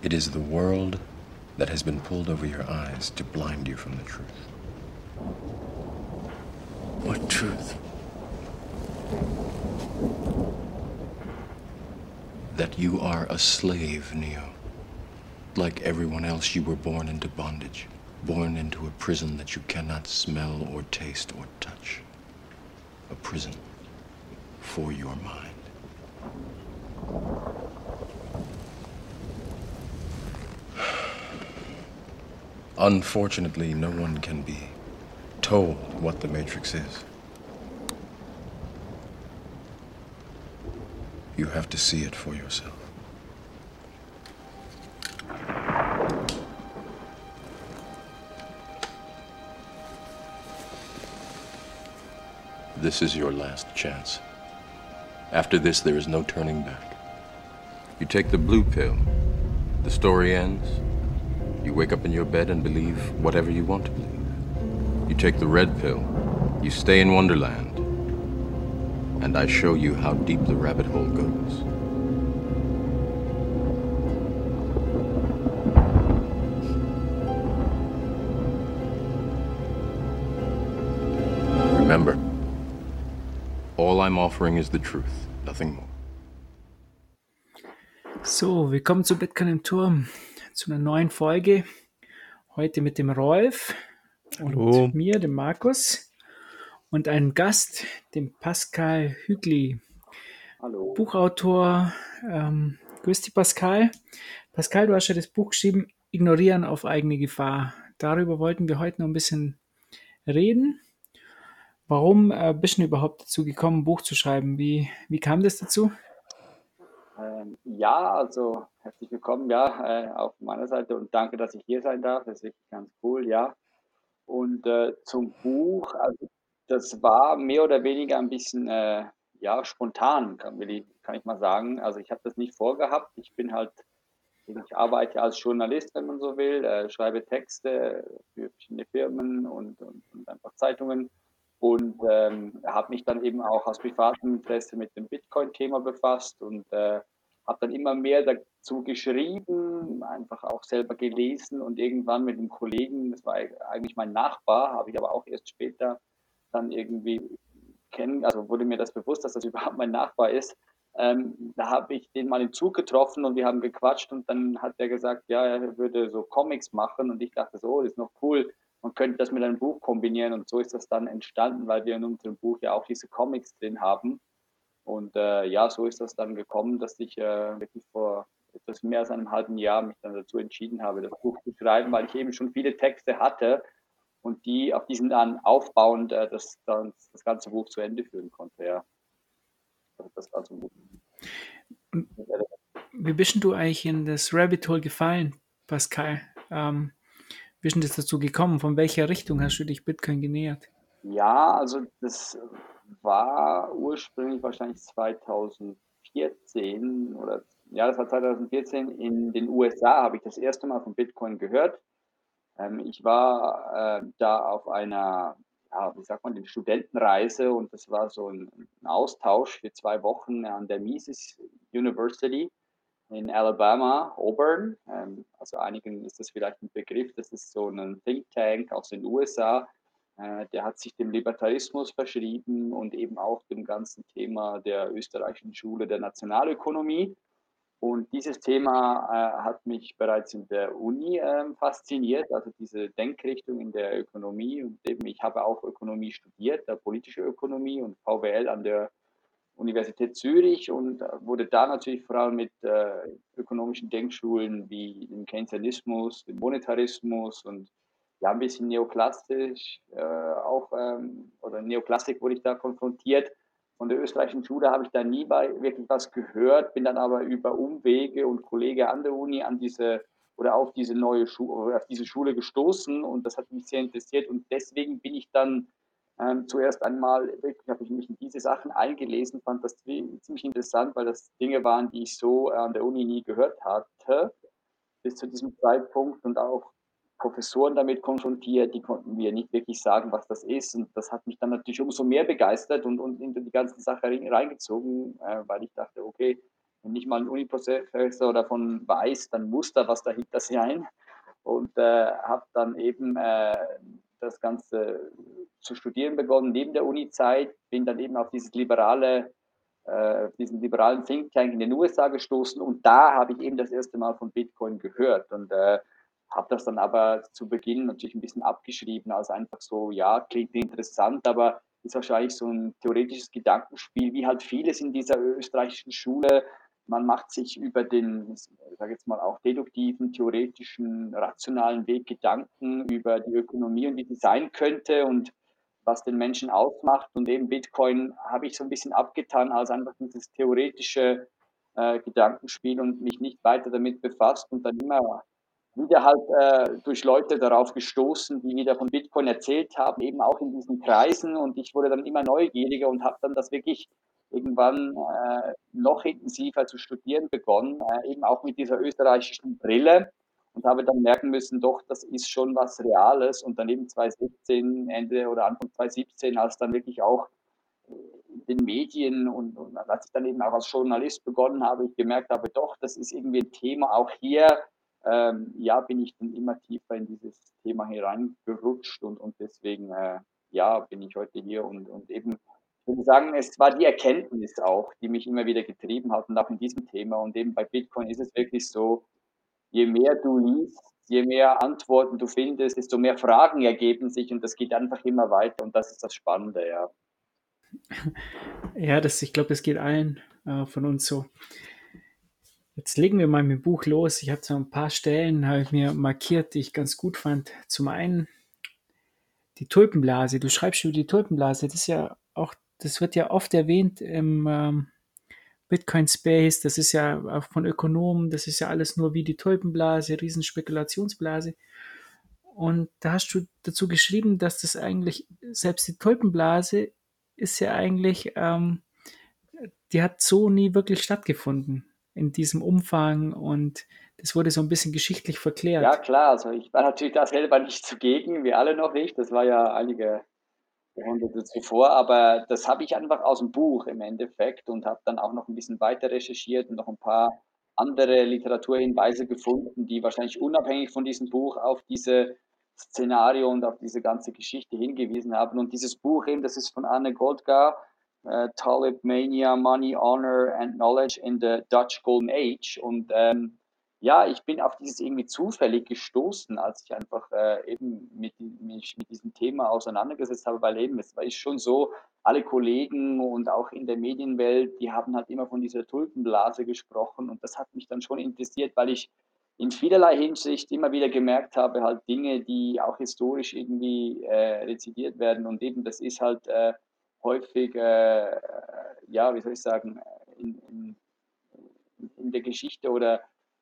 It is the world that has been pulled over your eyes to blind you from the truth. What truth? That you are a slave, Neo. Like everyone else, you were born into bondage, born into a prison that you cannot smell or taste or touch. A prison for your mind. Unfortunately, no one can be told what the Matrix is. You have to see it for yourself. This is your last chance. After this, there is no turning back. You take the blue pill, the story ends. You wake up in your bed and believe whatever you want to believe. You take the red pill, you stay in Wonderland, and I show you how deep the rabbit hole goes. Remember, all I'm offering is the truth, nothing more. So, willkommen zu Bitcoin im Turm, zu einer neuen Folge. Heute mit dem Rolf und Hallo. mir, dem Markus, und einem Gast, dem Pascal Hügli, Hallo. Buchautor. Ähm, grüß dich, Pascal. Pascal, du hast ja das Buch geschrieben, Ignorieren auf eigene Gefahr. Darüber wollten wir heute noch ein bisschen reden. Warum äh, bist du überhaupt dazu gekommen, ein Buch zu schreiben? Wie, wie kam das dazu? Ähm, ja, also herzlich willkommen, ja, äh, auf meiner Seite und danke, dass ich hier sein darf. Das ist wirklich ganz cool, ja. Und äh, zum Buch, also das war mehr oder weniger ein bisschen, äh, ja, spontan, kann, ich, kann ich mal sagen. Also ich habe das nicht vorgehabt. Ich bin halt, ich arbeite als Journalist, wenn man so will, äh, schreibe Texte für verschiedene Firmen und, und, und einfach Zeitungen und ähm, habe mich dann eben auch aus privatem Interesse mit dem Bitcoin-Thema befasst und äh, habe dann immer mehr dazu geschrieben, einfach auch selber gelesen und irgendwann mit einem Kollegen, das war eigentlich mein Nachbar, habe ich aber auch erst später dann irgendwie kennen, also wurde mir das bewusst, dass das überhaupt mein Nachbar ist. Ähm, da habe ich den mal im Zug getroffen und wir haben gequatscht und dann hat er gesagt, ja, er würde so Comics machen und ich dachte so, oh, das ist noch cool, man könnte das mit einem Buch kombinieren und so ist das dann entstanden, weil wir in unserem Buch ja auch diese Comics drin haben. Und äh, ja, so ist das dann gekommen, dass ich äh, wirklich vor etwas mehr als einem halben Jahr mich dann dazu entschieden habe, das Buch zu schreiben, weil ich eben schon viele Texte hatte und die auf diesen dann aufbauend äh, das, dann, das ganze Buch zu Ende führen konnte. Ja. Also das ganze Buch. Wie bist du eigentlich in das Rabbit Hole gefallen, Pascal? Ähm, wie ist denn das dazu gekommen? Von welcher Richtung hast du dich Bitcoin genähert? Ja, also das war ursprünglich wahrscheinlich 2014 oder ja, das war 2014 in den USA habe ich das erste Mal von Bitcoin gehört. Ähm, ich war äh, da auf einer, ja, wie sagt man, den Studentenreise und das war so ein, ein Austausch für zwei Wochen an der Mises University in Alabama, Auburn. Ähm, also einigen ist das vielleicht ein Begriff. Das ist so ein Think Tank aus den USA. Äh, der hat sich dem Libertarismus verschrieben und eben auch dem ganzen Thema der österreichischen Schule der Nationalökonomie. Und dieses Thema äh, hat mich bereits in der Uni äh, fasziniert, also diese Denkrichtung in der Ökonomie. Und eben, ich habe auch Ökonomie studiert, äh, politische Ökonomie und VWL an der Universität Zürich und äh, wurde da natürlich vor allem mit ökonomischen Denkschulen wie dem Keynesianismus, dem Monetarismus und ja, ein bisschen neoklassisch äh, auch, ähm, oder Neoklassik wurde ich da konfrontiert. Von der österreichischen Schule habe ich da nie bei wirklich was gehört, bin dann aber über Umwege und Kollege an der Uni an diese oder auf diese neue Schule, auf diese Schule gestoßen und das hat mich sehr interessiert und deswegen bin ich dann ähm, zuerst einmal wirklich habe ich mich in diese Sachen eingelesen, fand das ziemlich interessant, weil das Dinge waren, die ich so an der Uni nie gehört hatte bis zu diesem Zeitpunkt und auch Professoren damit konfrontiert, die konnten mir nicht wirklich sagen, was das ist. Und das hat mich dann natürlich umso mehr begeistert und, und in die ganze Sache reingezogen, äh, weil ich dachte, okay, wenn nicht mal ein Uni-Professor davon weiß, dann muss da was dahinter sein. Und äh, habe dann eben äh, das Ganze zu studieren begonnen neben der Uni-Zeit, bin dann eben auf dieses liberale, äh, diesen liberalen Think Tank in den USA gestoßen und da habe ich eben das erste Mal von Bitcoin gehört und äh, habe das dann aber zu Beginn natürlich ein bisschen abgeschrieben, als einfach so, ja, klingt interessant, aber ist wahrscheinlich so ein theoretisches Gedankenspiel, wie halt vieles in dieser österreichischen Schule. Man macht sich über den, ich sage jetzt mal auch deduktiven, theoretischen, rationalen Weg Gedanken über die Ökonomie und wie sie sein könnte und was den Menschen ausmacht. Und eben Bitcoin habe ich so ein bisschen abgetan als einfach dieses theoretische äh, Gedankenspiel und mich nicht weiter damit befasst und dann immer wieder halt äh, durch Leute darauf gestoßen, die wieder von Bitcoin erzählt haben, eben auch in diesen Kreisen. Und ich wurde dann immer neugieriger und habe dann das wirklich irgendwann äh, noch intensiver zu studieren begonnen, äh, eben auch mit dieser österreichischen Brille und habe dann merken müssen, doch, das ist schon was Reales. Und dann eben 2016, Ende oder Anfang 2017, als dann wirklich auch in den Medien und, und als ich dann eben auch als Journalist begonnen habe, ich gemerkt habe, doch, das ist irgendwie ein Thema auch hier ähm, ja, bin ich dann immer tiefer in dieses Thema hereingerutscht und, und deswegen, äh, ja, bin ich heute hier und, und eben, ich würde sagen, es war die Erkenntnis auch, die mich immer wieder getrieben hat und auch in diesem Thema und eben bei Bitcoin ist es wirklich so, je mehr du liest, je mehr Antworten du findest, desto mehr Fragen ergeben sich und das geht einfach immer weiter und das ist das Spannende, ja. Ja, das, ich glaube, das geht allen äh, von uns so. Jetzt legen wir mal mit dem Buch los. Ich habe so ein paar Stellen, habe ich mir markiert, die ich ganz gut fand. Zum einen die Tulpenblase. Du schreibst über die Tulpenblase. Das ist ja auch, das wird ja oft erwähnt im ähm, Bitcoin Space. Das ist ja auch von Ökonomen. Das ist ja alles nur wie die Tulpenblase, Riesenspekulationsblase. Und da hast du dazu geschrieben, dass das eigentlich, selbst die Tulpenblase ist ja eigentlich, ähm, die hat so nie wirklich stattgefunden in diesem Umfang und das wurde so ein bisschen geschichtlich verklärt. Ja, klar, also ich war natürlich da selber nicht zugegen, wir alle noch nicht. Das war ja einige Jahrhunderte zuvor, aber das habe ich einfach aus dem Buch im Endeffekt und habe dann auch noch ein bisschen weiter recherchiert und noch ein paar andere Literaturhinweise gefunden, die wahrscheinlich unabhängig von diesem Buch auf diese Szenario und auf diese ganze Geschichte hingewiesen haben. Und dieses Buch eben, das ist von Anne Goldgar, äh, Talib Mania, Money, Honor and Knowledge in the Dutch Golden Age. Und ähm, ja, ich bin auf dieses irgendwie zufällig gestoßen, als ich einfach äh, eben mit, mich mit diesem Thema auseinandergesetzt habe, weil eben es ist schon so, alle Kollegen und auch in der Medienwelt, die haben halt immer von dieser Tulpenblase gesprochen und das hat mich dann schon interessiert, weil ich in vielerlei Hinsicht immer wieder gemerkt habe, halt Dinge, die auch historisch irgendwie äh, rezidiert werden und eben das ist halt äh, häufig, äh, ja, wie soll ich sagen, in, in, in der Geschichte oder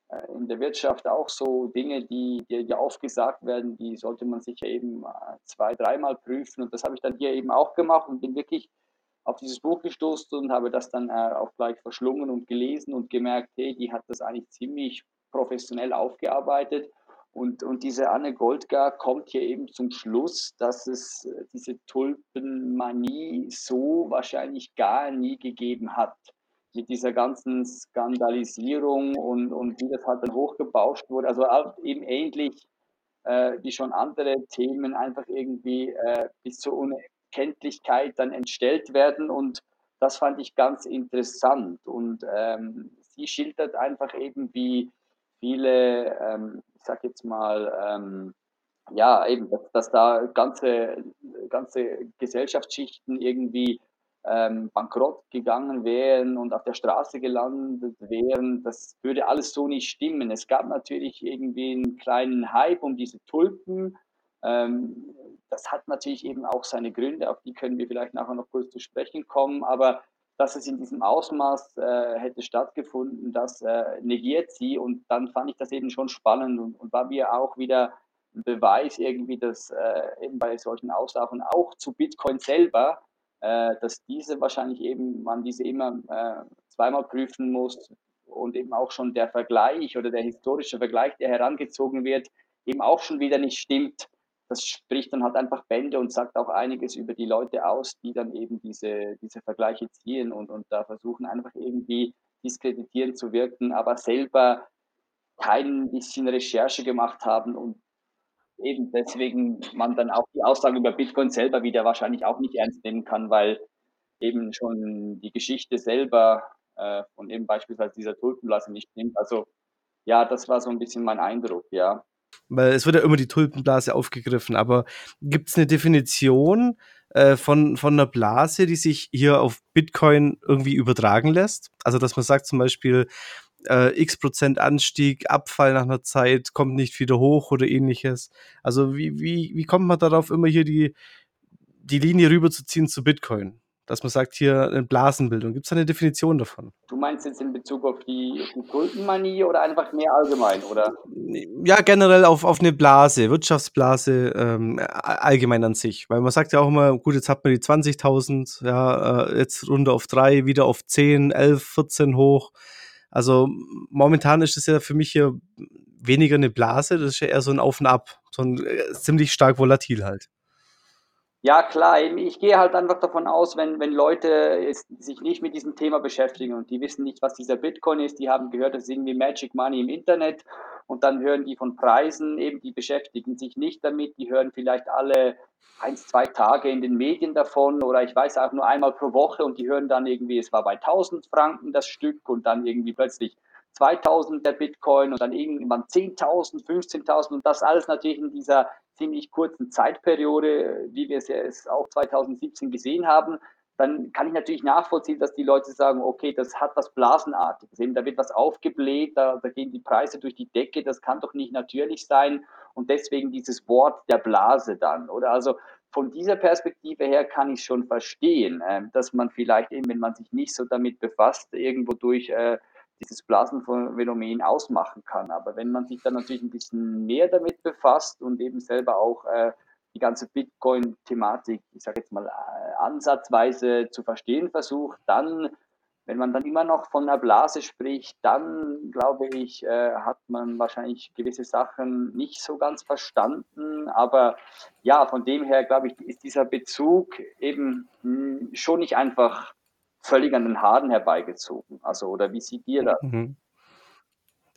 äh, in der Wirtschaft auch so Dinge, die, die, aufgesagt werden, die sollte man sich ja eben äh, zwei, dreimal prüfen. Und das habe ich dann hier eben auch gemacht und bin wirklich auf dieses Buch gestoßen und habe das dann äh, auch gleich verschlungen und gelesen und gemerkt, hey, die hat das eigentlich ziemlich professionell aufgearbeitet und, und diese Anne Goldgar kommt hier eben zum Schluss, dass es äh, diese Tulpenmanie so wahrscheinlich gar nie gegeben hat. Mit dieser ganzen Skandalisierung und, und wie das halt dann hochgebauscht wurde. Also eben ähnlich äh, wie schon andere Themen einfach irgendwie äh, bis zur Unkenntlichkeit dann entstellt werden. Und das fand ich ganz interessant. Und ähm, sie schildert einfach eben, wie viele ähm, sag jetzt mal, ähm, ja, eben, dass, dass, da ganze, ganze Gesellschaftsschichten irgendwie ähm, bankrott gegangen wären und auf der Straße gelandet wären, das würde alles so nicht stimmen. Es gab natürlich irgendwie einen kleinen Hype um diese Tulpen. Ähm, das hat natürlich eben auch seine Gründe, auf die können wir vielleicht nachher noch kurz zu sprechen kommen, aber dass es in diesem Ausmaß äh, hätte stattgefunden, das äh, negiert sie. Und dann fand ich das eben schon spannend und, und war mir auch wieder ein Beweis irgendwie, dass äh, eben bei solchen Aussagen auch zu Bitcoin selber, äh, dass diese wahrscheinlich eben, man diese immer äh, zweimal prüfen muss und eben auch schon der Vergleich oder der historische Vergleich, der herangezogen wird, eben auch schon wieder nicht stimmt das spricht dann halt einfach Bände und sagt auch einiges über die Leute aus, die dann eben diese, diese Vergleiche ziehen und, und da versuchen einfach irgendwie diskreditierend zu wirken, aber selber kein bisschen Recherche gemacht haben und eben deswegen man dann auch die Aussagen über Bitcoin selber wieder wahrscheinlich auch nicht ernst nehmen kann, weil eben schon die Geschichte selber äh, von eben beispielsweise dieser Tulpenblase nicht nimmt. Also ja, das war so ein bisschen mein Eindruck, ja. Weil es wird ja immer die Tulpenblase aufgegriffen, aber gibt es eine Definition äh, von, von einer Blase, die sich hier auf Bitcoin irgendwie übertragen lässt? Also, dass man sagt zum Beispiel, äh, x Prozent Anstieg, Abfall nach einer Zeit, kommt nicht wieder hoch oder ähnliches. Also, wie, wie, wie kommt man darauf, immer hier die, die Linie rüberzuziehen zu Bitcoin? Dass man sagt, hier eine Blasenbildung. Gibt es eine Definition davon? Du meinst jetzt in Bezug auf die, die Tulpenmanie oder einfach mehr allgemein, oder? Ja, generell auf, auf eine Blase, Wirtschaftsblase ähm, allgemein an sich. Weil man sagt ja auch immer, gut, jetzt hat man die 20.000, ja, äh, jetzt runter auf drei, wieder auf 10, 11, 14 hoch. Also momentan ist es ja für mich hier weniger eine Blase, das ist ja eher so ein Auf und Ab, so ein äh, ziemlich stark volatil halt. Ja, klar, ich gehe halt einfach davon aus, wenn, wenn Leute sich nicht mit diesem Thema beschäftigen und die wissen nicht, was dieser Bitcoin ist, die haben gehört, das ist irgendwie Magic Money im Internet und dann hören die von Preisen, eben die beschäftigen sich nicht damit, die hören vielleicht alle eins, zwei Tage in den Medien davon oder ich weiß auch nur einmal pro Woche und die hören dann irgendwie, es war bei 1000 Franken das Stück und dann irgendwie plötzlich 2000 der Bitcoin und dann irgendwann 10.000, 15.000 und das alles natürlich in dieser ziemlich kurzen Zeitperiode, wie wir es ja auch 2017 gesehen haben, dann kann ich natürlich nachvollziehen, dass die Leute sagen, okay, das hat was Blasenartiges, eben da wird was aufgebläht, da, da gehen die Preise durch die Decke, das kann doch nicht natürlich sein und deswegen dieses Wort der Blase dann, oder? Also von dieser Perspektive her kann ich schon verstehen, äh, dass man vielleicht eben, wenn man sich nicht so damit befasst, irgendwo durch äh, dieses Blasenphänomen ausmachen kann. Aber wenn man sich dann natürlich ein bisschen mehr damit befasst und eben selber auch äh, die ganze Bitcoin-Thematik, ich sage jetzt mal, äh, ansatzweise zu verstehen versucht, dann, wenn man dann immer noch von einer Blase spricht, dann glaube ich, äh, hat man wahrscheinlich gewisse Sachen nicht so ganz verstanden. Aber ja, von dem her, glaube ich, ist dieser Bezug eben mh, hm, schon nicht einfach völlig an den Haaren herbeigezogen. Also, oder wie sieht ihr das? Mhm.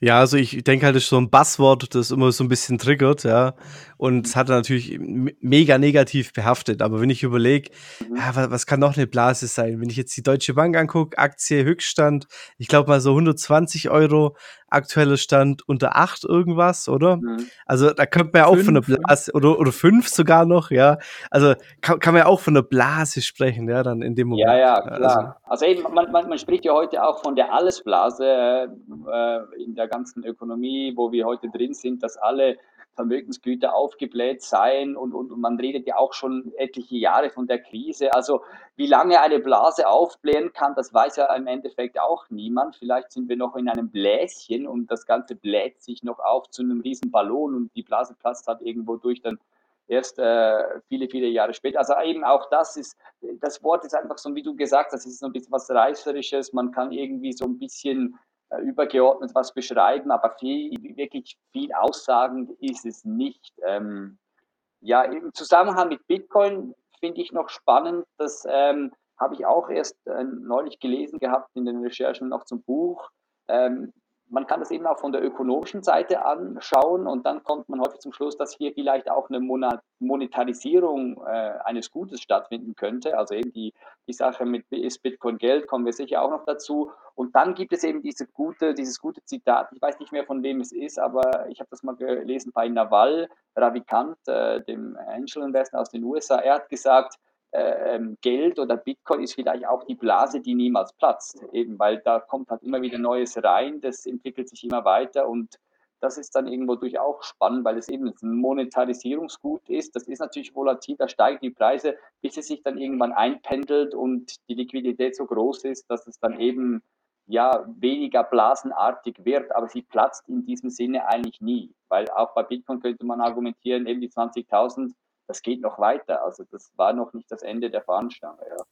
Ja, also ich denke halt, das ist so ein Buzzword, das immer so ein bisschen triggert, ja. Und es hat natürlich mega negativ behaftet. Aber wenn ich überlege, mhm. ja, was, was, kann noch eine Blase sein? Wenn ich jetzt die Deutsche Bank angucke, Aktie Höchststand, ich glaube mal so 120 Euro, aktueller Stand unter 8 irgendwas, oder? Mhm. Also da könnte man ja auch fünf, von der Blase, oder, oder 5 sogar noch, ja. Also kann, kann man ja auch von der Blase sprechen, ja, dann in dem Moment. Ja, ja, klar. Also, also eben, man, man, man spricht ja heute auch von der Allesblase äh, in der ganzen Ökonomie, wo wir heute drin sind, dass alle Vermögensgüter aufgebläht seien und, und, und, man redet ja auch schon etliche Jahre von der Krise. Also wie lange eine Blase aufblähen kann, das weiß ja im Endeffekt auch niemand. Vielleicht sind wir noch in einem Bläschen und das Ganze bläht sich noch auf zu einem riesen Ballon und die Blase platzt halt irgendwo durch dann erst äh, viele, viele Jahre später. Also eben auch das ist, das Wort ist einfach so, wie du gesagt hast, ist so ein bisschen was Reißerisches. Man kann irgendwie so ein bisschen übergeordnet was beschreiben, aber viel, wirklich viel aussagend ist es nicht. Ähm, ja, im Zusammenhang mit Bitcoin finde ich noch spannend, das ähm, habe ich auch erst äh, neulich gelesen gehabt in den Recherchen noch zum Buch. Ähm, man kann das eben auch von der ökonomischen Seite anschauen und dann kommt man häufig zum Schluss, dass hier vielleicht auch eine Monetarisierung äh, eines Gutes stattfinden könnte. Also eben die, die Sache mit ist Bitcoin Geld, kommen wir sicher auch noch dazu. Und dann gibt es eben diese gute, dieses gute Zitat, ich weiß nicht mehr von wem es ist, aber ich habe das mal gelesen bei Naval Ravikant, äh, dem Angel Investor aus den USA. Er hat gesagt, Geld oder Bitcoin ist vielleicht auch die Blase, die niemals platzt, eben weil da kommt halt immer wieder Neues rein, das entwickelt sich immer weiter und das ist dann irgendwo durch auch spannend, weil es eben ein Monetarisierungsgut ist. Das ist natürlich volatil, da steigen die Preise, bis es sich dann irgendwann einpendelt und die Liquidität so groß ist, dass es dann eben ja weniger blasenartig wird, aber sie platzt in diesem Sinne eigentlich nie, weil auch bei Bitcoin könnte man argumentieren, eben die 20.000 das geht noch weiter. Also das war noch nicht das Ende der Fahnenstange. Ja.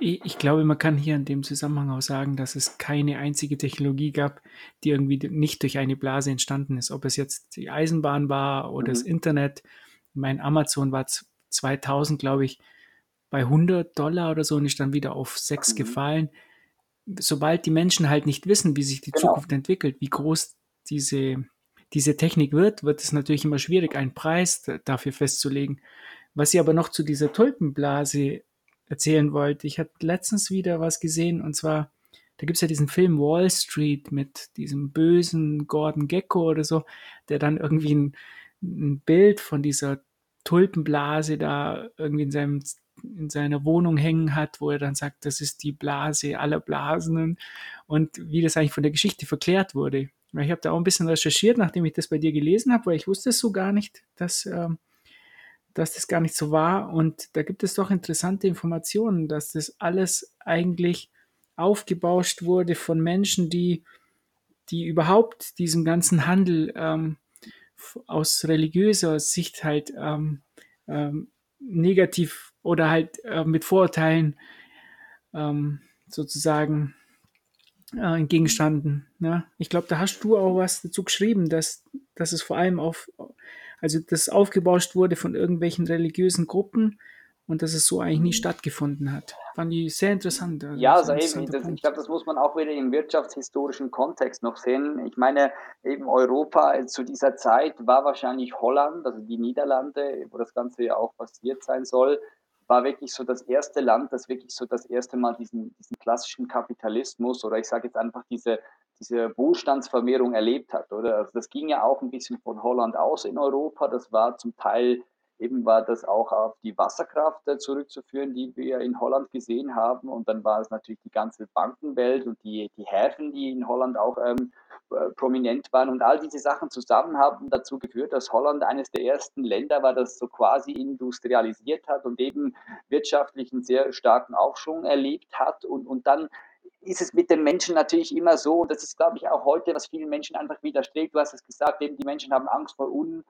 Ich glaube, man kann hier in dem Zusammenhang auch sagen, dass es keine einzige Technologie gab, die irgendwie nicht durch eine Blase entstanden ist. Ob es jetzt die Eisenbahn war oder mhm. das Internet. Mein Amazon war 2000, glaube ich, bei 100 Dollar oder so und ist dann wieder auf 6 mhm. gefallen. sobald die Menschen halt nicht wissen, wie sich die Genau. Zukunft entwickelt, wie groß diese, diese Technik wird, wird es natürlich immer schwierig, einen Preis da- dafür festzulegen. Was ich aber noch zu dieser Tulpenblase erzählen wollte, ich habe letztens wieder was gesehen und zwar, da gibt es ja diesen Film Wall Street mit diesem bösen Gordon Gecko oder so, der dann irgendwie ein, ein Bild von dieser Tulpenblase da irgendwie in seinem in seiner Wohnung hängen hat, wo er dann sagt, das ist die Blase aller Blasen und wie das eigentlich von der Geschichte verklärt wurde. Weil Ich habe da auch ein bisschen recherchiert, nachdem ich das bei dir gelesen habe, weil ich wusste es so gar nicht, dass, ähm, dass das gar nicht so war. Und da gibt es doch interessante Informationen, dass das alles eigentlich aufgebauscht wurde von Menschen, die, die überhaupt diesen ganzen Handel ähm, aus religiöser Sicht halt ähm, ähm, negativ oder halt äh, mit Vorurteilen ähm, sozusagen äh, entgegenstanden. Ne? Ich glaube, da hast du auch was dazu geschrieben, dass, dass es vor allem auf, also das aufgebauscht wurde von irgendwelchen religiösen Gruppen und dass es so eigentlich nie stattgefunden hat. Fand ich sehr interessant. Also Ja, sehr also eben, das, ich glaube, das muss man auch wieder im wirtschaftshistorischen Kontext noch sehen. Ich meine, eben Europa zu dieser Zeit war wahrscheinlich Holland, also die Niederlande, wo das Ganze ja auch passiert sein soll, war wirklich so das erste Land, das wirklich so das erste Mal diesen, diesen klassischen Kapitalismus oder ich sage jetzt einfach diese, diese Wohlstandsvermehrung erlebt hat, oder? Also das ging ja auch ein bisschen von Holland aus in Europa. Das war zum Teil eben war das auch auf die Wasserkraft äh, zurückzuführen, die wir in Holland gesehen haben. Und dann war es natürlich die ganze Bankenwelt und die, die Häfen, die in Holland auch ähm, äh, prominent waren. Und all diese Sachen zusammen haben dazu geführt, dass Holland eines der ersten Länder war, das so quasi industrialisiert hat und eben wirtschaftlich einen sehr starken Aufschwung erlebt hat. Und, und dann ist es mit den Menschen natürlich immer so, und das ist, glaube ich, auch heute, was vielen Menschen einfach widerstrebt. Du hast es gesagt, eben die Menschen haben Angst vor Un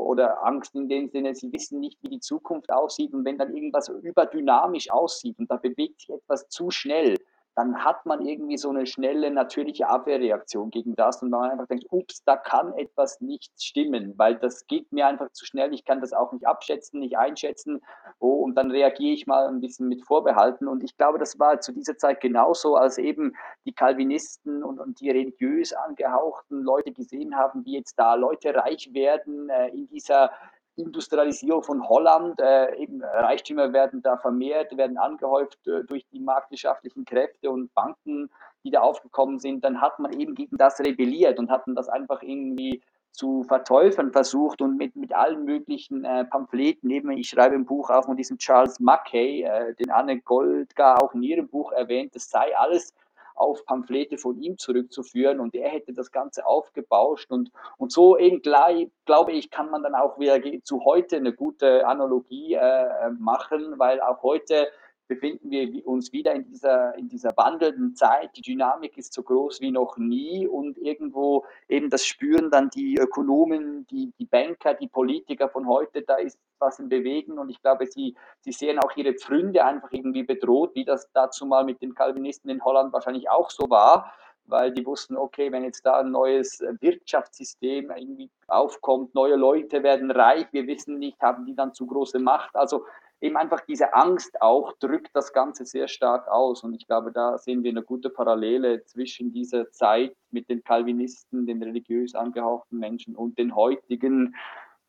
oder Angst in dem Sinne, sie wissen nicht, wie die Zukunft aussieht. Und wenn dann irgendwas überdynamisch aussieht und da bewegt sich etwas zu schnell, dann hat man irgendwie so eine schnelle, natürliche Abwehrreaktion gegen das und man einfach denkt, ups, da kann etwas nicht stimmen, weil das geht mir einfach zu schnell, ich kann das auch nicht abschätzen, nicht einschätzen. Oh, und dann reagiere ich mal ein bisschen mit Vorbehalten. Und ich glaube, das war zu dieser Zeit genauso, als eben die Calvinisten und, und die religiös angehauchten Leute gesehen haben, wie jetzt da Leute reich werden äh, in dieser Industrialisierung von Holland, äh, eben Reichtümer werden da vermehrt, werden angehäuft äh, durch die marktwirtschaftlichen Kräfte und Banken, die da aufgekommen sind, dann hat man eben gegen das rebelliert und hat das einfach irgendwie zu verteufeln versucht und mit, mit allen möglichen äh, Pamphleten, eben ich schreibe im Buch auch von diesem Charles Mackay, äh, den Anne Goldgar auch in ihrem Buch erwähnt, das sei alles auf Pamphlete von ihm zurückzuführen und er hätte das Ganze aufgebauscht und, und so eben gleich, glaube ich, kann man dann auch wieder zu heute eine gute Analogie äh, machen, weil auch heute befinden wir uns wieder in dieser, in dieser wandelnden Zeit. Die Dynamik ist so groß wie noch nie und irgendwo eben das spüren dann die Ökonomen, die, die Banker, die Politiker von heute, da ist was im Bewegen und ich glaube, sie, sie sehen auch ihre Pfründe einfach irgendwie bedroht, wie das dazu mal mit den Calvinisten in Holland wahrscheinlich auch so war weil die wussten, okay, wenn jetzt da ein neues Wirtschaftssystem irgendwie aufkommt, neue Leute werden reich, wir wissen nicht, haben die dann zu große Macht. Also eben einfach diese Angst auch drückt das Ganze sehr stark aus. Und ich glaube, da sehen wir eine gute Parallele zwischen dieser Zeit mit den Calvinisten, den religiös angehauchten Menschen und den heutigen,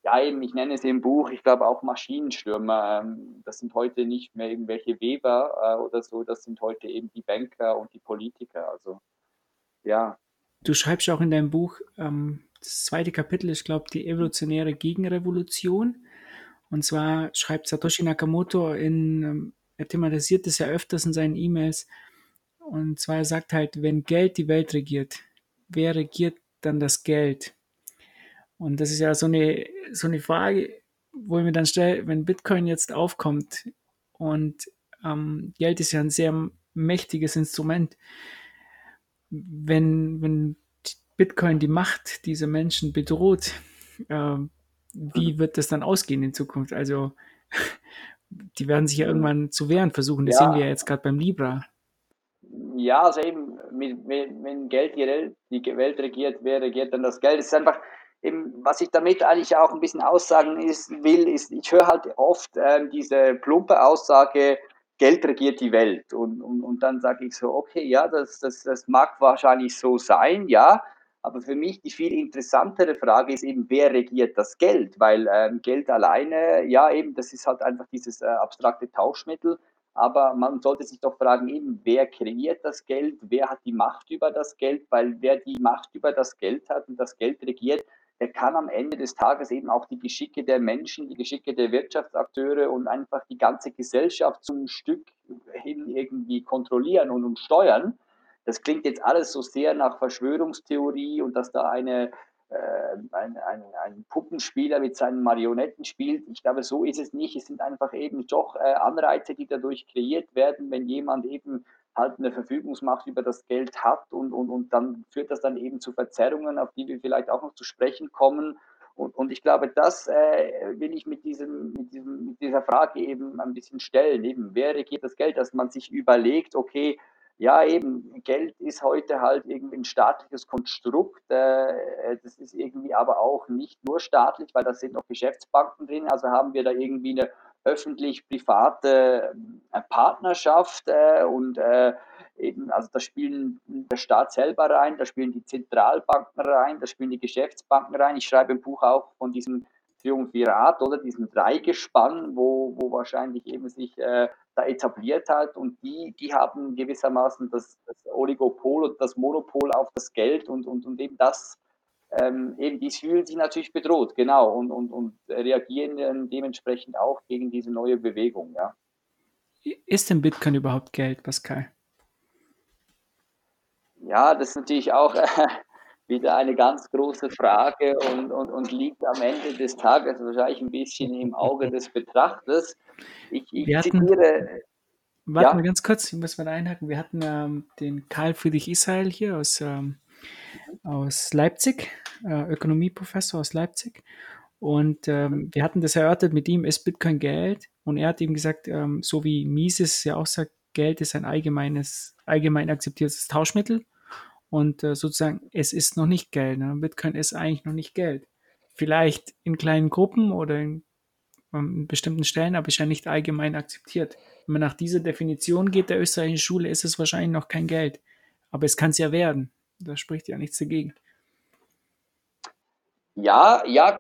ja eben, ich nenne es im Buch, ich glaube auch Maschinenstürmer. Das sind heute nicht mehr irgendwelche Weber oder so, das sind heute eben die Banker und die Politiker. Also ja. Du schreibst auch in deinem Buch, ähm, das zweite Kapitel ist, glaube ich, die evolutionäre Gegenrevolution. Und zwar schreibt Satoshi Nakamoto in, ähm, er thematisiert das ja öfters in seinen E-Mails. Und zwar er sagt halt, wenn Geld die Welt regiert, wer regiert dann das Geld? Und das ist ja so eine, so eine Frage, wo ich mir dann stelle, wenn Bitcoin jetzt aufkommt und ähm, Geld ist ja ein sehr mächtiges Instrument, wenn, wenn Bitcoin die Macht dieser Menschen bedroht, äh, wie wird das dann ausgehen in Zukunft? Also, die werden sich ja irgendwann zu wehren versuchen. Das ja. sehen wir ja jetzt gerade beim Libra. Ja, also eben, wenn Geld die Welt, die Welt regiert, wer regiert dann das Geld? Es ist einfach, eben, was ich damit eigentlich auch ein bisschen aussagen ist, will, ist, ich höre halt oft äh, diese plumpe Aussage, Geld regiert die Welt. Und, und, und dann sage ich so, okay, ja, das, das, das mag wahrscheinlich so sein, ja, aber für mich die viel interessantere Frage ist eben, wer regiert das Geld? Weil ähm, Geld alleine, ja, eben, das ist halt einfach dieses äh, abstrakte Tauschmittel. Aber man sollte sich doch fragen, eben, wer kreiert das Geld? Wer hat die Macht über das Geld? Weil wer die Macht über das Geld hat und das Geld regiert, der kann am Ende des Tages eben auch die Geschicke der Menschen, die Geschicke der Wirtschaftsakteure und einfach die ganze Gesellschaft zum Stück hin irgendwie kontrollieren und, und steuern. Das klingt jetzt alles so sehr nach Verschwörungstheorie und dass da eine, äh, ein, ein, ein, Puppenspieler mit seinen Marionetten spielt. Ich glaube, so ist es nicht. Es sind einfach eben doch äh, Anreize, die dadurch kreiert werden, wenn jemand eben halt eine Verfügungsmacht über das Geld hat und, und, und dann führt das dann eben zu Verzerrungen, auf die wir vielleicht auch noch zu sprechen kommen. Und, und ich glaube, das äh, will ich mit, diesem, mit, diesem, mit dieser Frage eben ein bisschen stellen. Eben, wer regiert das Geld? Dass man sich überlegt, okay, ja, eben, Geld ist heute halt irgendwie ein staatliches Konstrukt. Äh, das ist irgendwie aber auch nicht nur staatlich, weil da sind noch Geschäftsbanken drin. Also haben wir da irgendwie eine öffentlich-private äh, Partnerschaft äh, und eben, also da spielen der Staat selber rein, da spielen die Zentralbanken rein, da spielen die Geschäftsbanken rein. Ich schreibe im Buch auch von diesem Triumvirat oder diesem Dreigespann, wo, wo wahrscheinlich eben sich äh, da etabliert hat und die, die haben gewissermaßen das, das Oligopol und das Monopol auf das Geld und, und, und eben das, ähm, eben die fühlen sich natürlich bedroht, genau, und, und, und reagieren dementsprechend auch gegen diese neue Bewegung, ja. Ist denn Bitcoin überhaupt Geld, Pascal? Ja, das ist natürlich auch äh, wieder eine ganz große Frage und, und, und liegt am Ende des Tages wahrscheinlich ein bisschen im Auge des Betrachters. Ich, ich wir hatten, zitiere. Warte ja? mal ganz kurz, ich muss mal einhaken. Wir hatten ähm, den Karl Friedrich Israel hier aus, ähm, aus Leipzig, äh, Ökonomieprofessor aus Leipzig. Und ähm, wir hatten das erörtert mit ihm, ist Bitcoin Geld? Und er hat ihm gesagt, ähm, so wie Mises ja auch sagt, Geld ist ein allgemeines, allgemein akzeptiertes Tauschmittel. Und äh, sozusagen, es ist noch nicht Geld. Ne? Bitcoin ist eigentlich noch nicht Geld. Vielleicht in kleinen Gruppen oder in, ähm, in bestimmten Stellen, aber ist ja nicht allgemein akzeptiert. Wenn man nach dieser Definition geht der österreichischen Schule, ist es wahrscheinlich noch kein Geld. Aber es kann es ja werden. Da spricht ja nichts dagegen. Ja, ja,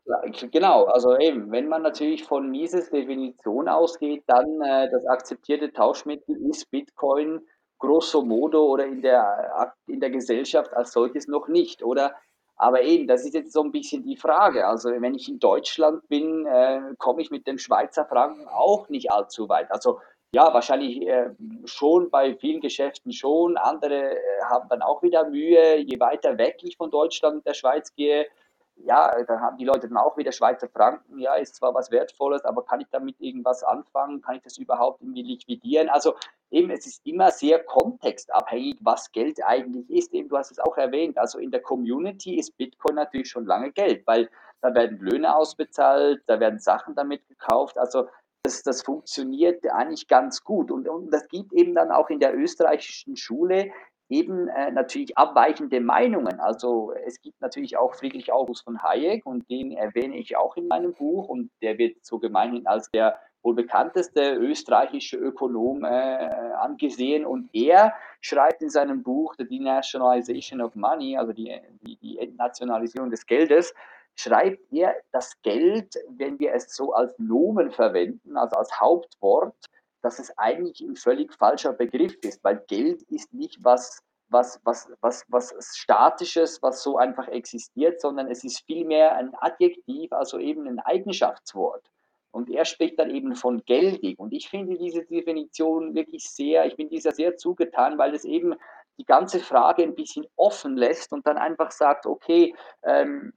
genau. Also eben, wenn man natürlich von Mises Definition ausgeht, dann äh, das akzeptierte Tauschmittel ist Bitcoin grosso modo oder in der, in der Gesellschaft als solches noch nicht, oder? Aber eben, das ist jetzt so ein bisschen die Frage. Also wenn ich in Deutschland bin, äh, komme ich mit dem Schweizer Franken auch nicht allzu weit. Also ja, wahrscheinlich äh, schon bei vielen Geschäften schon. Andere äh, haben dann auch wieder Mühe. Je weiter weg ich von Deutschland und der Schweiz gehe, ja, da haben die Leute dann auch wieder Schweizer Franken, ja, ist zwar was Wertvolles, aber kann ich damit irgendwas anfangen? Kann ich das überhaupt irgendwie liquidieren? Also eben, es ist immer sehr kontextabhängig, was Geld eigentlich ist. Eben, du hast es auch erwähnt, also in der Community ist Bitcoin natürlich schon lange Geld, weil da werden Löhne ausbezahlt, da werden Sachen damit gekauft, also das, das funktioniert eigentlich ganz gut. Und, und das gibt eben dann auch in der österreichischen Schule eben äh, natürlich abweichende Meinungen. Also es gibt natürlich auch Friedrich August von Hayek und den erwähne ich auch in meinem Buch und der wird so gemeinhin als der wohl bekannteste österreichische Ökonom äh, angesehen und er schreibt in seinem Buch The Denationalization of Money, also die, die, die Entnationalisierung des Geldes, schreibt er, das Geld, wenn wir es so als Nomen verwenden, also als Hauptwort, dass es eigentlich ein völlig falscher Begriff ist, weil Geld ist nicht was, was, was, was, was Statisches, was so einfach existiert, sondern es ist vielmehr ein Adjektiv, also eben ein Eigenschaftswort. Und er spricht dann eben von geldig. Und ich finde diese Definition wirklich sehr, ich bin dieser sehr zugetan, weil es eben die ganze Frage ein bisschen offen lässt und dann einfach sagt, okay, ähm,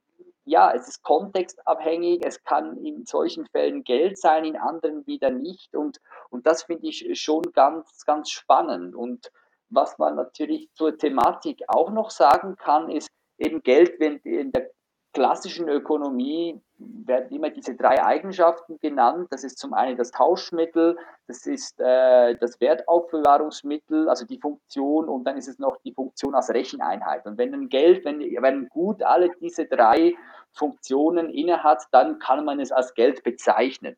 ja, es ist kontextabhängig, es kann in solchen Fällen Geld sein, in anderen wieder nicht. Und, und das finde ich schon ganz, ganz spannend. Und was man natürlich zur Thematik auch noch sagen kann, ist eben Geld, wenn in der klassischen Ökonomie werden immer diese drei Eigenschaften genannt. Das ist zum einen das Tauschmittel, das ist äh, das Wertaufbewahrungsmittel, also die Funktion und dann ist es noch die Funktion als Recheneinheit. Und wenn ein Geld, wenn, wenn gut alle diese drei Funktionen innehat, dann kann man es als Geld bezeichnen.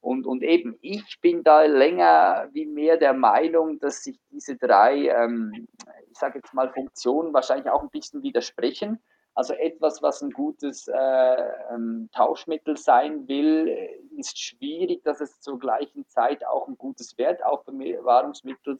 Und, und eben, ich bin da länger wie mehr der Meinung, dass sich diese drei, ähm, ich sage jetzt mal, Funktionen wahrscheinlich auch ein bisschen widersprechen. Also etwas, was ein gutes äh, ähm, Tauschmittel sein will, ist schwierig, dass es zur gleichen Zeit auch ein gutes Wertaufbewahrungsmittel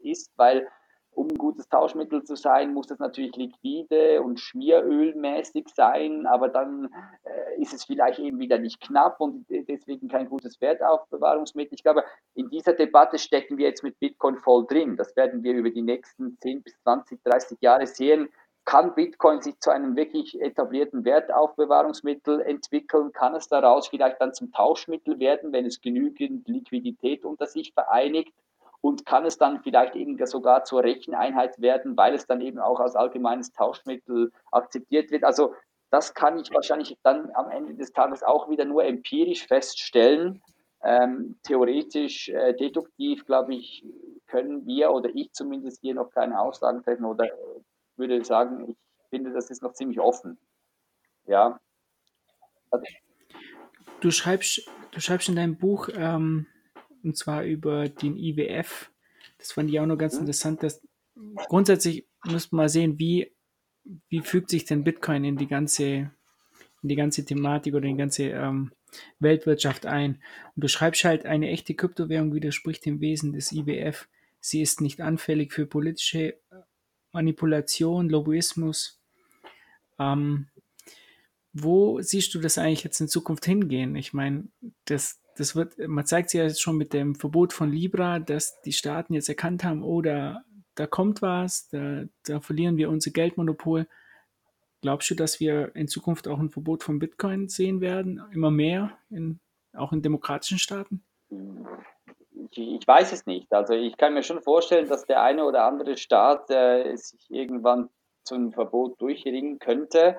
ist, weil um ein gutes Tauschmittel zu sein, muss es natürlich liquide und schmierölmäßig sein, aber dann äh, ist es vielleicht eben wieder nicht knapp und deswegen kein gutes Wertaufbewahrungsmittel. Ich glaube, in dieser Debatte stecken wir jetzt mit Bitcoin voll drin. Das werden wir über die nächsten 10 bis 20, 30 Jahre sehen kann Bitcoin sich zu einem wirklich etablierten Wertaufbewahrungsmittel entwickeln? Kann es daraus vielleicht dann zum Tauschmittel werden, wenn es genügend Liquidität unter sich vereinigt? Und kann es dann vielleicht eben sogar zur Recheneinheit werden, weil es dann eben auch als allgemeines Tauschmittel akzeptiert wird? Also das kann ich wahrscheinlich dann am Ende des Tages auch wieder nur empirisch feststellen. Ähm, theoretisch, äh, deduktiv, glaube ich, können wir oder ich zumindest hier noch keine Aussagen treffen oder würde sagen, ich finde, das ist noch ziemlich offen. Ja. Also, du schreibst, du schreibst in deinem Buch, ähm, und zwar über den IWF, das fand ich auch noch ganz mhm. interessant, dass grundsätzlich muss man mal sehen, wie, wie fügt sich denn Bitcoin in die ganze, in die ganze Thematik oder in die ganze ähm, Weltwirtschaft ein. Und du schreibst halt, eine echte Kryptowährung widerspricht dem Wesen des IWF. Sie ist nicht anfällig für politische Manipulation, Lobbyismus. Ähm, wo siehst du das eigentlich jetzt in Zukunft hingehen? Ich meine, das, das wird, man zeigt sich ja jetzt schon mit dem Verbot von Libra, dass die Staaten jetzt erkannt haben, oh, da, da kommt was, da, da verlieren wir unser Geldmonopol. Glaubst du, dass wir in Zukunft auch ein Verbot von Bitcoin sehen werden? Immer mehr, in, auch in demokratischen Staaten? ich weiß es nicht. Also ich kann mir schon vorstellen, dass der eine oder andere Staat äh, sich irgendwann zum Verbot durchringen könnte.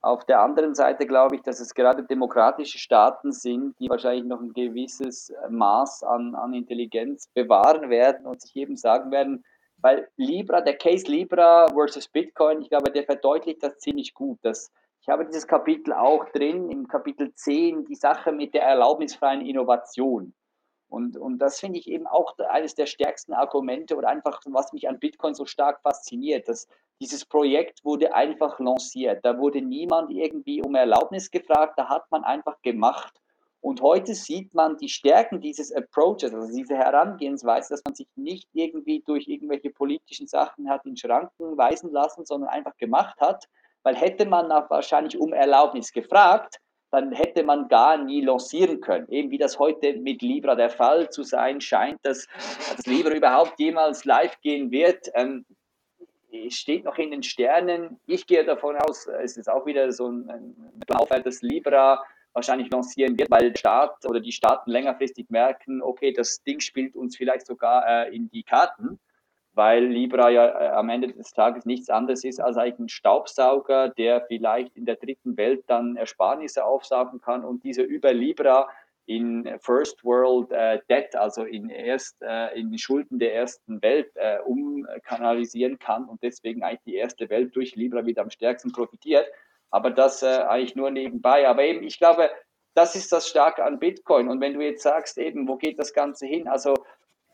Auf der anderen Seite glaube ich, dass es gerade demokratische Staaten sind, die wahrscheinlich noch ein gewisses Maß an, an Intelligenz bewahren werden und sich eben sagen werden, weil Libra, der Case Libra versus Bitcoin, ich glaube, der verdeutlicht das ziemlich gut. Dass, ich habe dieses Kapitel auch drin, im Kapitel 10, die Sache mit der erlaubnisfreien Innovation. Und, und das finde ich eben auch eines der stärksten Argumente oder einfach, was mich an Bitcoin so stark fasziniert. Dass dieses Projekt wurde einfach lanciert. Da wurde niemand irgendwie um Erlaubnis gefragt, da hat man einfach gemacht. Und heute sieht man die Stärken dieses Approaches, also diese Herangehensweise, dass man sich nicht irgendwie durch irgendwelche politischen Sachen hat in Schranken weisen lassen, sondern einfach gemacht hat. Weil hätte man wahrscheinlich um Erlaubnis gefragt, dann hätte man gar nie lancieren können. Eben wie das heute mit Libra der Fall zu sein scheint, dass, dass Libra überhaupt jemals live gehen wird, ähm, steht noch in den Sternen. Ich gehe davon aus, es ist auch wieder so ein, ein Laufwert, dass Libra wahrscheinlich lancieren wird, weil der Staat oder die Staaten längerfristig merken, okay, das Ding spielt uns vielleicht sogar äh, in die Karten weil Libra ja äh, am Ende des Tages nichts anderes ist als ein Staubsauger, der vielleicht in der dritten Welt dann Ersparnisse aufsaugen kann und diese über Libra in First World äh, Debt, also in, erst, äh, in die Schulden der ersten Welt äh, umkanalisieren kann und deswegen eigentlich die erste Welt durch Libra wieder am stärksten profitiert. Aber das äh, eigentlich nur nebenbei. Aber eben, ich glaube, das ist das Starke an Bitcoin. Und wenn du jetzt sagst, eben, wo geht das Ganze hin? Also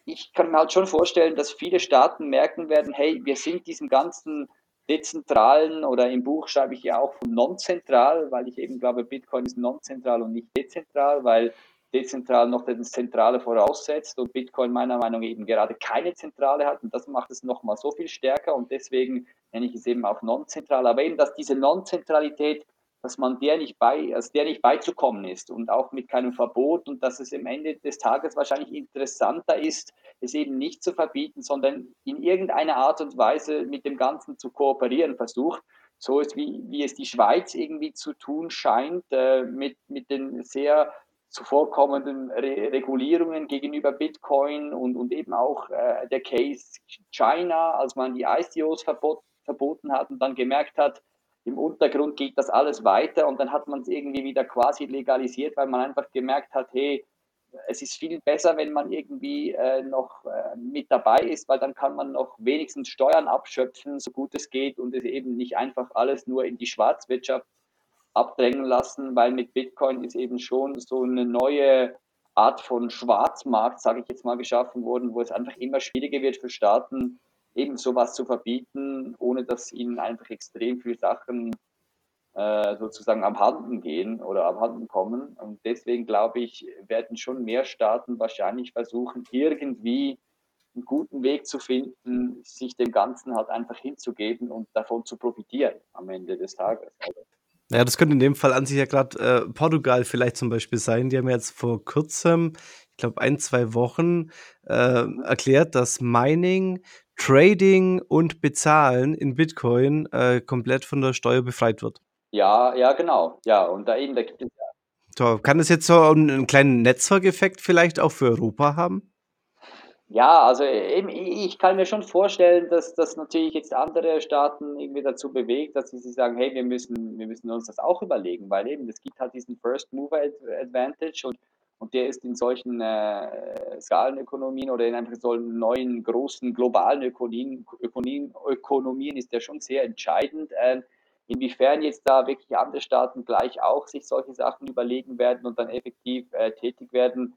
ich kann mir halt schon vorstellen, dass viele Staaten merken werden, hey, wir sind diesem ganzen dezentralen oder im Buch schreibe ich ja auch von non-zentral, weil ich eben glaube, Bitcoin ist non-zentral und nicht dezentral, weil dezentral noch das Zentrale voraussetzt und Bitcoin meiner Meinung nach eben gerade keine Zentrale hat und das macht es nochmal so viel stärker und deswegen nenne ich es eben auch non-zentral. Aber eben, dass diese Non-Zentralität dass man der nicht bei, also der nicht beizukommen ist und auch mit keinem Verbot und dass es am Ende des Tages wahrscheinlich interessanter ist, es eben nicht zu verbieten, sondern in irgendeiner Art und Weise mit dem Ganzen zu kooperieren versucht. So ist wie, wie es die Schweiz irgendwie zu tun scheint, äh, mit, mit den sehr zuvorkommenden Re Regulierungen gegenüber Bitcoin und, und eben auch äh, der Case China, als man die ICOs verbot, verboten hat und dann gemerkt hat, im Untergrund geht das alles weiter und dann hat man es irgendwie wieder quasi legalisiert, weil man einfach gemerkt hat, hey, es ist viel besser, wenn man irgendwie äh, noch äh, mit dabei ist, weil dann kann man noch wenigstens Steuern abschöpfen, so gut es geht und es eben nicht einfach alles nur in die Schwarzwirtschaft abdrängen lassen, weil mit Bitcoin ist eben schon so eine neue Art von Schwarzmarkt, sage ich jetzt mal, geschaffen worden, wo es einfach immer schwieriger wird für Staaten, eben sowas zu verbieten, ohne dass ihnen einfach extrem viele Sachen äh, sozusagen abhanden gehen oder abhanden kommen. Und deswegen glaube ich, werden schon mehr Staaten wahrscheinlich versuchen, irgendwie einen guten Weg zu finden, sich dem Ganzen halt einfach hinzugeben und davon zu profitieren am Ende des Tages. Also ja, das könnte in dem Fall an sich ja gerade äh, Portugal vielleicht zum Beispiel sein. Die haben jetzt vor kurzem, ich glaube ein, zwei Wochen, äh, erklärt, dass Mining, Trading und Bezahlen in Bitcoin äh, komplett von der Steuer befreit wird. Ja, ja, genau. Ja, und da eben, da gibt es ja. So, kann es jetzt so einen, einen kleinen Netzwerkeffekt vielleicht auch für Europa haben? Ja, also eben, ich kann mir schon vorstellen, dass das natürlich jetzt andere Staaten irgendwie dazu bewegt, dass sie sich sagen, hey, wir müssen, wir müssen uns das auch überlegen, weil eben es gibt halt diesen First Mover Advantage und, und der ist in solchen äh, Skalenökonomien oder in einfach solchen neuen großen globalen Ökonomien, Ökonomien, Ökonomien ist der schon sehr entscheidend. Äh, inwiefern jetzt da wirklich andere Staaten gleich auch sich solche Sachen überlegen werden und dann effektiv äh, tätig werden,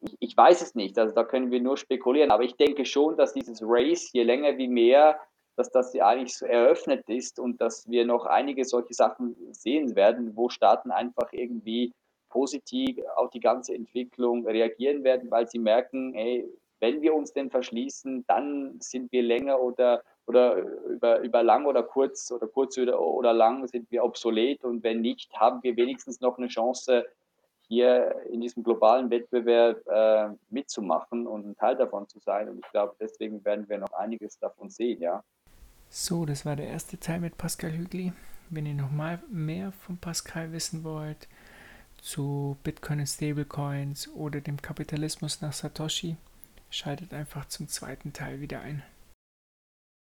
ich, ich weiß es nicht, also da können wir nur spekulieren, aber ich denke schon, dass dieses Race je länger wie mehr, dass das eigentlich so eröffnet ist und dass wir noch einige solche Sachen sehen werden, wo Staaten einfach irgendwie positiv auf die ganze Entwicklung reagieren werden, weil sie merken, hey, wenn wir uns denn verschließen, dann sind wir länger oder, oder über, über lang oder kurz oder kurz oder, oder lang sind wir obsolet und wenn nicht, haben wir wenigstens noch eine Chance, hier in diesem globalen Wettbewerb äh, mitzumachen und ein Teil davon zu sein. Und ich glaube, deswegen werden wir noch einiges davon sehen, ja. So, das war der erste Teil mit Pascal Hügli. Wenn ihr noch mal mehr von Pascal wissen wollt, zu Bitcoin und Stablecoins oder dem Kapitalismus nach Satoshi, schaltet einfach zum zweiten Teil wieder ein.